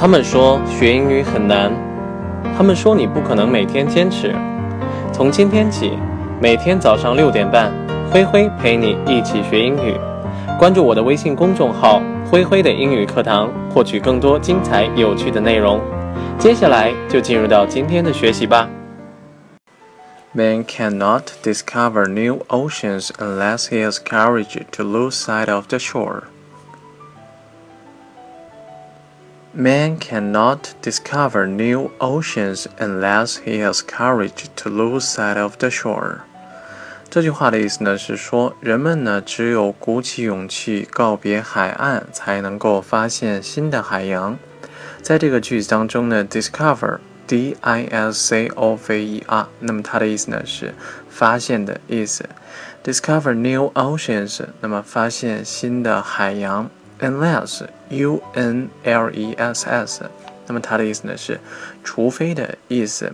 他们说学英语很难，他们说你不可能每天坚持。从今天起，每天早上六点半，灰灰陪你一起学英语。关注我的微信公众号“灰灰的英语课堂”，获取更多精彩有趣的内容。接下来就进入到今天的学习吧。Man cannot discover new oceans unless he has courage to lose sight of the shore. Man cannot discover new oceans unless he has courage to lose sight of the shore。这句话的意思呢是说，人们呢只有鼓起勇气告别海岸，才能够发现新的海洋。在这个句子当中呢，discover，d i s c o v e r，那么它的意思呢是发现的意思。discover new oceans，那么发现新的海洋。Unless u n l e s s，那么它的意思呢是除非的意思。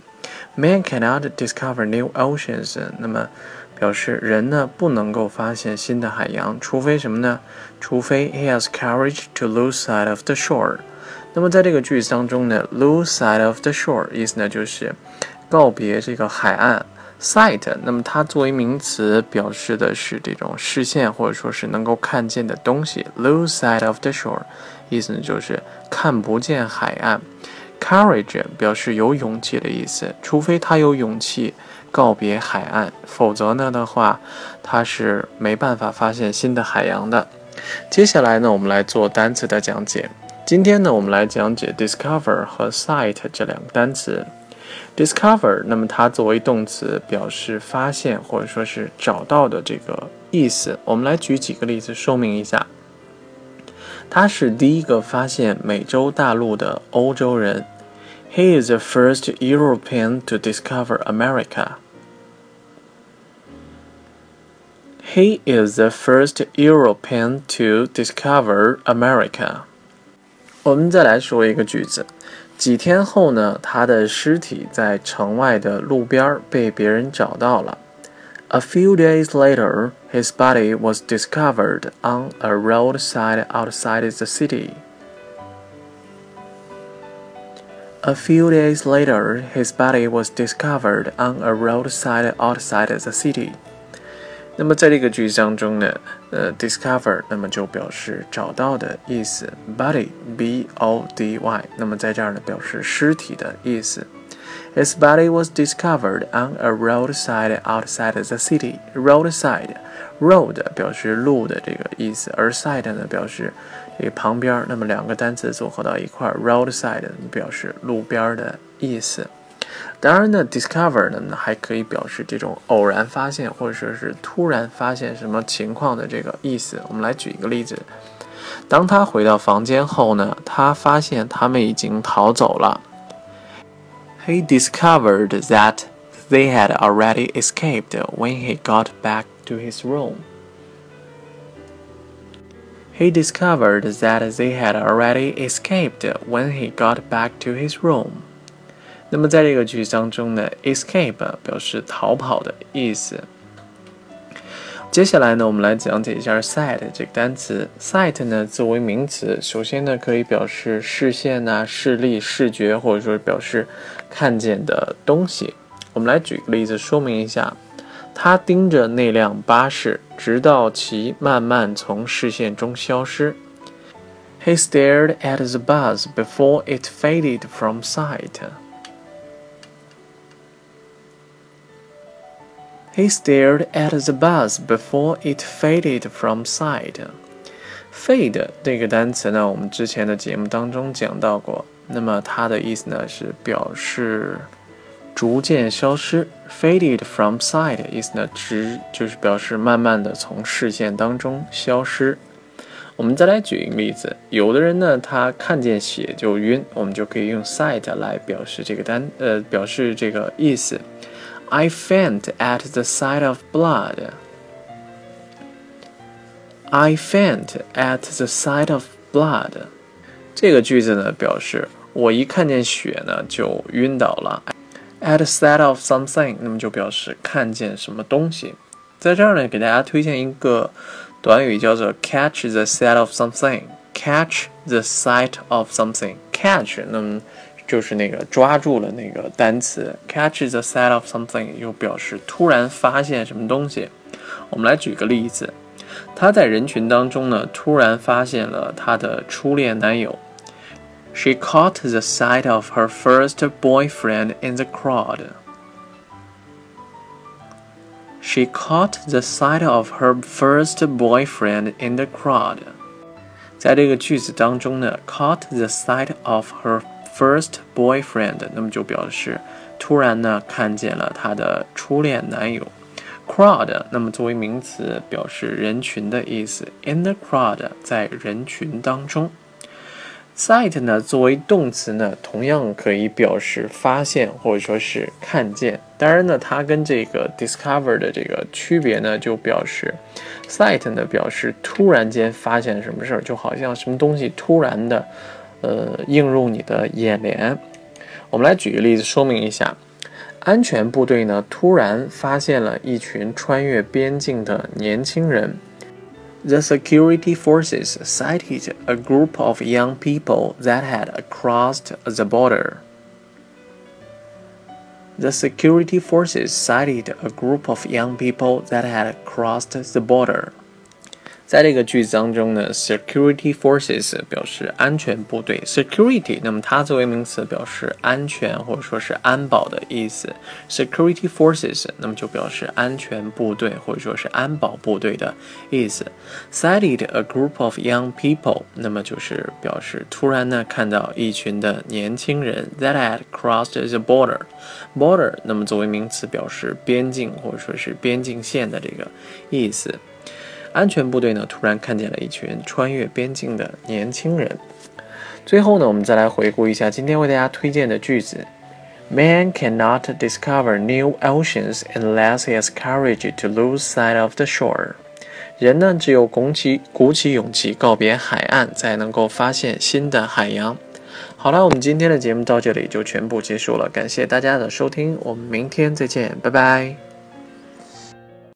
Man cannot discover new oceans，那么表示人呢不能够发现新的海洋，除非什么呢？除非 he has courage to lose sight of the shore。那么在这个句子当中呢，lose sight of the shore 意思呢就是告别这个海岸。sight，那么它作为名词表示的是这种视线或者说是能够看见的东西。lose sight of the shore，意思呢就是看不见海岸。courage 表示有勇气的意思，除非他有勇气告别海岸，否则呢的话，他是没办法发现新的海洋的。接下来呢，我们来做单词的讲解。今天呢，我们来讲解 discover 和 sight 这两个单词。discover，那么它作为动词，表示发现或者说是找到的这个意思。我们来举几个例子说明一下。他是第一个发现美洲大陆的欧洲人。He is the first European to discover America. He is the first European to discover America. 我们再来说一个句子。 几天后呢，他的尸体在城外的路边被别人找到了。A few days later, his body was discovered on a roadside outside the city. A few days later, his body was discovered on a roadside outside the city. 那么在这个句子当中呢，呃，discover，那么就表示找到的意思，body，b o d y，那么在这儿呢表示尸体的意思。His body was discovered on a roadside outside the city. Roadside，road 表示路的这个意思，而 side 呢表示这个旁边。那么两个单词组合到一块，roadside 表示路边的意思。当然呢，discover 呢还可以表示这种偶然发现或者说是突然发现什么情况的这个意思。我们来举一个例子：当他回到房间后呢，他发现他们已经逃走了。He discovered that they had already escaped when he got back to his room. He discovered that they had already escaped when he got back to his room. 那么在这个句子当中呢，escape 表示逃跑的意思。接下来呢，我们来讲解一下 sight 这个单词。sight 呢作为名词，首先呢可以表示视线呐、视力、视觉，或者说表示看见的东西。我们来举个例子说明一下。他盯着那辆巴士，直到其慢慢从视线中消失。He stared at the bus before it faded from sight. He stared at the bus before it faded from sight. Fade 这个单词呢，我们之前的节目当中讲到过。那么它的意思呢是表示逐渐消失。Faded from sight 意思呢，直就是表示慢慢的从视线当中消失。我们再来举一个例子，有的人呢，他看见血就晕，我们就可以用 sight 来表示这个单呃表示这个意思。I faint at the sight of blood. I faint at the sight of blood. 这个句子呢，表示我一看见血呢就晕倒了。At the sight of something，那么就表示看见什么东西。在这儿呢，给大家推荐一个短语，叫做 catch the sight of something。Catch the sight of something。 catch，那么 就是那个抓住了那个单词，catch the sight of something 又表示突然发现什么东西。我们来举个例子，她在人群当中呢，突然发现了她的初恋男友。She caught the sight of her first boyfriend in the crowd. She caught the sight of her first boyfriend in the crowd. 在这个句子当中呢，caught the sight of her first boyfriend，那么就表示突然呢看见了她的初恋男友。crowd，那么作为名词表示人群的意思。In the crowd，在人群当中。sight 呢，作为动词呢，同样可以表示发现或者说是看见。当然呢，它跟这个 discover 的这个区别呢，就表示 sight 呢表示突然间发现什么事儿，就好像什么东西突然的，呃，映入你的眼帘。我们来举个例子说明一下，安全部队呢突然发现了一群穿越边境的年轻人。The security forces sighted a group of young people that had crossed the border. The security forces sighted a group of young people that had crossed the border. 在这个句子当中呢，security forces 表示安全部队，security 那么它作为名词表示安全或者说是安保的意思，security forces 那么就表示安全部队或者说是安保部队的意思。sighted a group of young people 那么就是表示突然呢看到一群的年轻人 that had crossed the border，border 那么作为名词表示边境或者说是边境线的这个意思。安全部队呢，突然看见了一群穿越边境的年轻人。最后呢，我们再来回顾一下今天为大家推荐的句子：Man cannot discover new oceans unless he has courage to lose sight of the shore。人呢，只有鼓起鼓起勇气告别海岸，才能够发现新的海洋。好了，我们今天的节目到这里就全部结束了，感谢大家的收听，我们明天再见，拜拜。